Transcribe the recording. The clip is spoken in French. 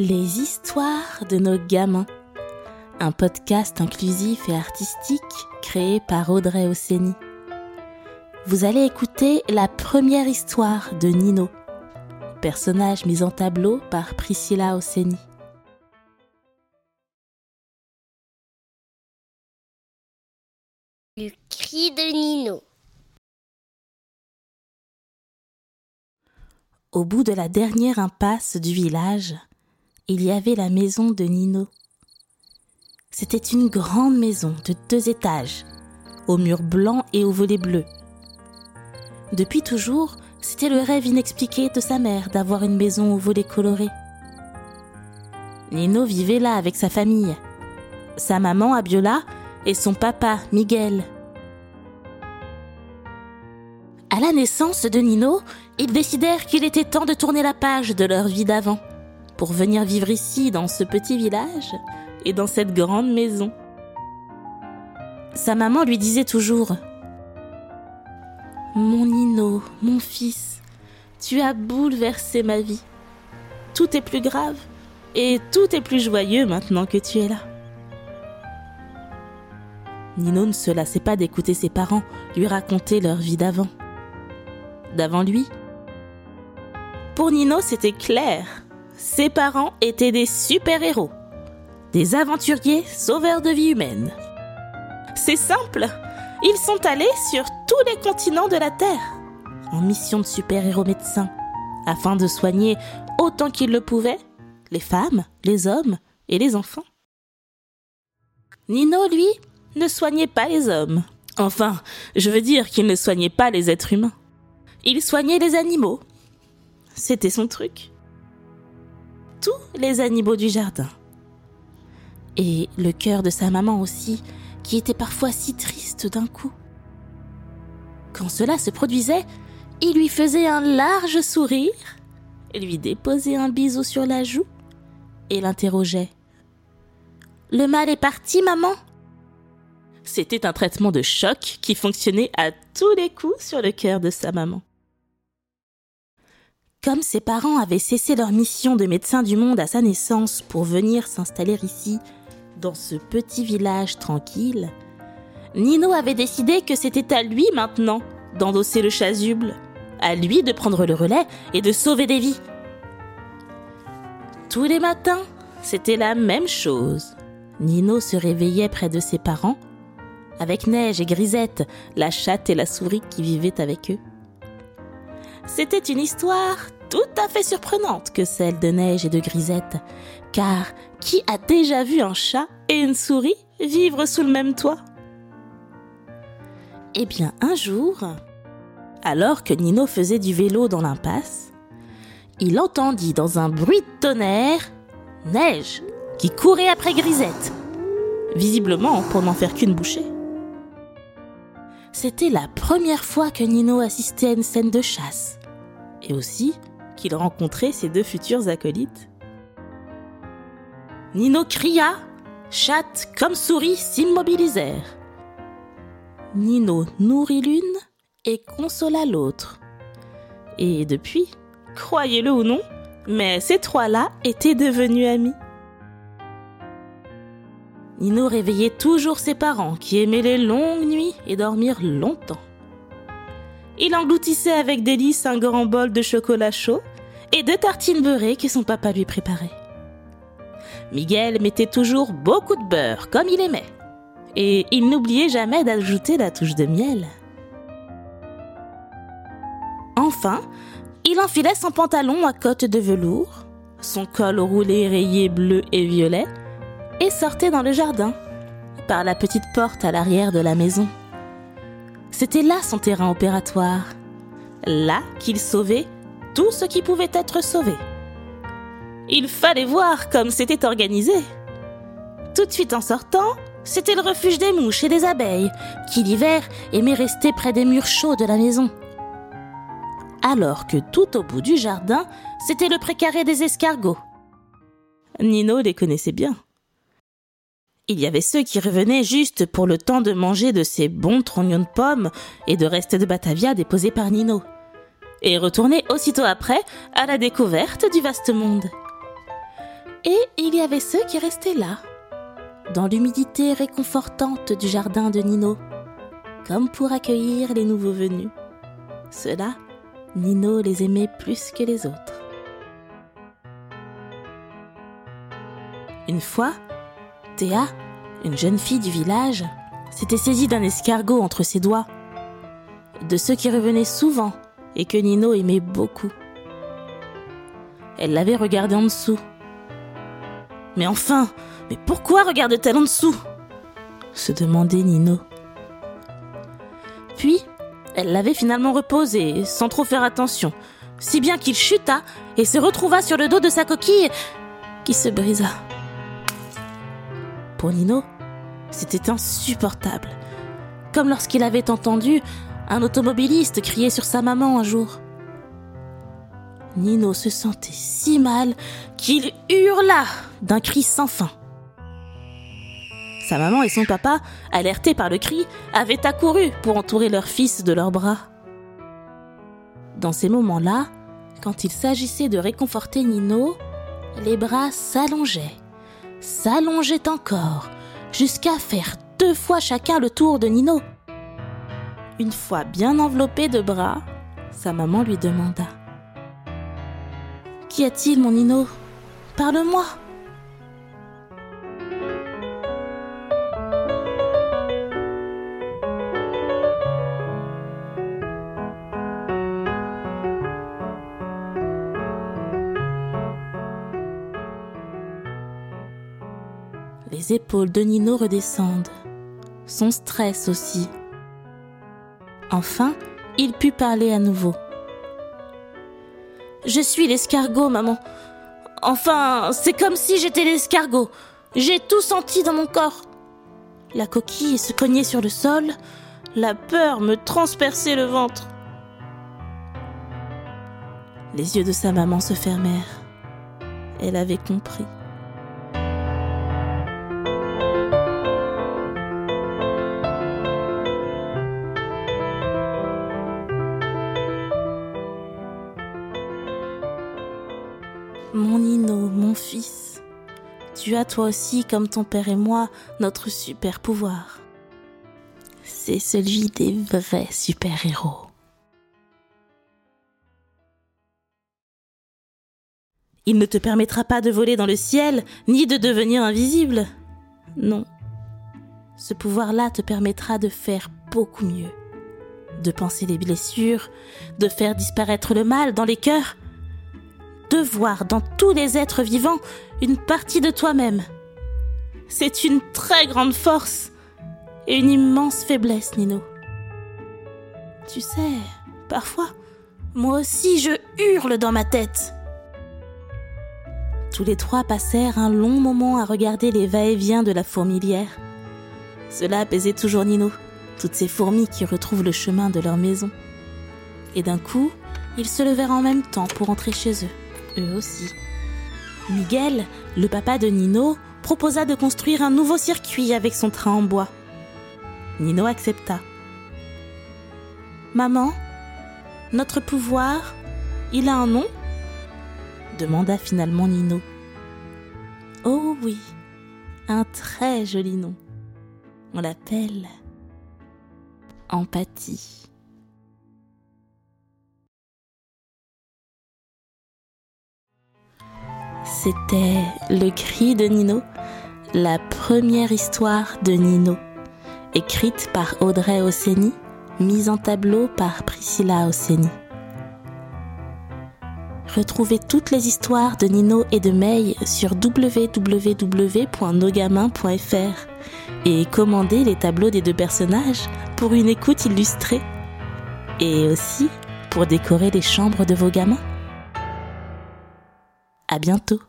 Les histoires de nos gamins. Un podcast inclusif et artistique créé par Audrey Osseni. Vous allez écouter la première histoire de Nino, personnage mis en tableau par Priscilla Osseni. Le cri de Nino. Au bout de la dernière impasse du village, il y avait la maison de Nino. C'était une grande maison de deux étages, aux murs blancs et aux volets bleus. Depuis toujours, c'était le rêve inexpliqué de sa mère d'avoir une maison aux volets colorés. Nino vivait là avec sa famille, sa maman Abiola et son papa Miguel. À la naissance de Nino, ils décidèrent qu'il était temps de tourner la page de leur vie d'avant, pour venir vivre ici, dans ce petit village, et dans cette grande maison. Sa maman lui disait toujours Mon Nino, mon fils, tu as bouleversé ma vie. Tout est plus grave, et tout est plus joyeux maintenant que tu es là. Nino ne se lassait pas d'écouter ses parents lui raconter leur vie d'avant. D'avant lui, pour Nino, c'était clair. Ses parents étaient des super-héros, des aventuriers sauveurs de vie humaine. C'est simple, ils sont allés sur tous les continents de la Terre, en mission de super-héros médecins, afin de soigner autant qu'ils le pouvaient les femmes, les hommes et les enfants. Nino, lui, ne soignait pas les hommes. Enfin, je veux dire qu'il ne soignait pas les êtres humains. Il soignait les animaux, c'était son truc. Tous les animaux du jardin. Et le cœur de sa maman aussi, qui était parfois si triste d'un coup. Quand cela se produisait, il lui faisait un large sourire, lui déposait un bisou sur la joue et l'interrogeait. Le mal est parti, maman C'était un traitement de choc qui fonctionnait à tous les coups sur le cœur de sa maman. Comme ses parents avaient cessé leur mission de médecin du monde à sa naissance pour venir s'installer ici, dans ce petit village tranquille, Nino avait décidé que c'était à lui maintenant d'endosser le chasuble, à lui de prendre le relais et de sauver des vies. Tous les matins, c'était la même chose. Nino se réveillait près de ses parents, avec Neige et Grisette, la chatte et la souris qui vivaient avec eux. C'était une histoire tout à fait surprenante que celle de Neige et de Grisette, car qui a déjà vu un chat et une souris vivre sous le même toit? Eh bien, un jour, alors que Nino faisait du vélo dans l'impasse, il entendit dans un bruit de tonnerre Neige qui courait après Grisette, visiblement pour n'en faire qu'une bouchée. C'était la première fois que Nino assistait à une scène de chasse et aussi qu'il rencontrait ses deux futurs acolytes. Nino cria, chatte comme souris s'immobilisèrent. Nino nourrit l'une et consola l'autre. Et depuis, croyez-le ou non, mais ces trois-là étaient devenus amis. Nino réveillait toujours ses parents qui aimaient les longues nuits et dormir longtemps. Il engloutissait avec délice un grand bol de chocolat chaud et deux tartines beurrées que son papa lui préparait. Miguel mettait toujours beaucoup de beurre, comme il aimait, et il n'oubliait jamais d'ajouter la touche de miel. Enfin, il enfilait son pantalon à côte de velours, son col roulé rayé bleu et violet, et sortait dans le jardin, par la petite porte à l'arrière de la maison. C'était là son terrain opératoire. Là qu'il sauvait tout ce qui pouvait être sauvé. Il fallait voir comme c'était organisé. Tout de suite en sortant, c'était le refuge des mouches et des abeilles, qui l'hiver aimaient rester près des murs chauds de la maison. Alors que tout au bout du jardin, c'était le précaré des escargots. Nino les connaissait bien. Il y avait ceux qui revenaient juste pour le temps de manger de ces bons trognons de pommes et de restes de Batavia déposés par Nino, et retournaient aussitôt après à la découverte du vaste monde. Et il y avait ceux qui restaient là, dans l'humidité réconfortante du jardin de Nino, comme pour accueillir les nouveaux venus. Ceux-là, Nino les aimait plus que les autres. Une fois, Théa, une jeune fille du village, s'était saisie d'un escargot entre ses doigts, de ceux qui revenaient souvent et que Nino aimait beaucoup. Elle l'avait regardé en dessous. Mais enfin, mais pourquoi regarde-t-elle en dessous? se demandait Nino. Puis, elle l'avait finalement reposé, sans trop faire attention, si bien qu'il chuta et se retrouva sur le dos de sa coquille, qui se brisa. Pour Nino, c'était insupportable, comme lorsqu'il avait entendu un automobiliste crier sur sa maman un jour. Nino se sentait si mal qu'il hurla d'un cri sans fin. Sa maman et son papa, alertés par le cri, avaient accouru pour entourer leur fils de leurs bras. Dans ces moments-là, quand il s'agissait de réconforter Nino, les bras s'allongeaient, s'allongeaient encore, jusqu'à faire deux fois chacun le tour de Nino. Une fois bien enveloppé de bras, sa maman lui demanda. Qu'y a-t-il, mon Nino? Parle-moi Les épaules de Nino redescendent. Son stress aussi. Enfin, il put parler à nouveau. Je suis l'escargot, maman. Enfin, c'est comme si j'étais l'escargot. J'ai tout senti dans mon corps. La coquille se cognait sur le sol. La peur me transperçait le ventre. Les yeux de sa maman se fermèrent. Elle avait compris. Mon Nino, mon fils, tu as toi aussi, comme ton père et moi, notre super pouvoir. C'est celui des vrais super-héros. Il ne te permettra pas de voler dans le ciel, ni de devenir invisible. Non. Ce pouvoir-là te permettra de faire beaucoup mieux. De penser les blessures, de faire disparaître le mal dans les cœurs, de voir dans tous les êtres vivants une partie de toi-même. C'est une très grande force et une immense faiblesse, Nino. Tu sais, parfois, moi aussi je hurle dans ma tête. Tous les trois passèrent un long moment à regarder les va-et-vient de la fourmilière. Cela apaisait toujours Nino, toutes ces fourmis qui retrouvent le chemin de leur maison. Et d'un coup, ils se levèrent en même temps pour entrer chez eux eux aussi. Miguel, le papa de Nino, proposa de construire un nouveau circuit avec son train en bois. Nino accepta. Maman, notre pouvoir, il a un nom? demanda finalement Nino. Oh oui, un très joli nom. On l'appelle empathie. C'était Le cri de Nino, la première histoire de Nino, écrite par Audrey Osseni, mise en tableau par Priscilla Osseni. Retrouvez toutes les histoires de Nino et de May sur www.nogamin.fr et commandez les tableaux des deux personnages pour une écoute illustrée et aussi pour décorer les chambres de vos gamins. À bientôt.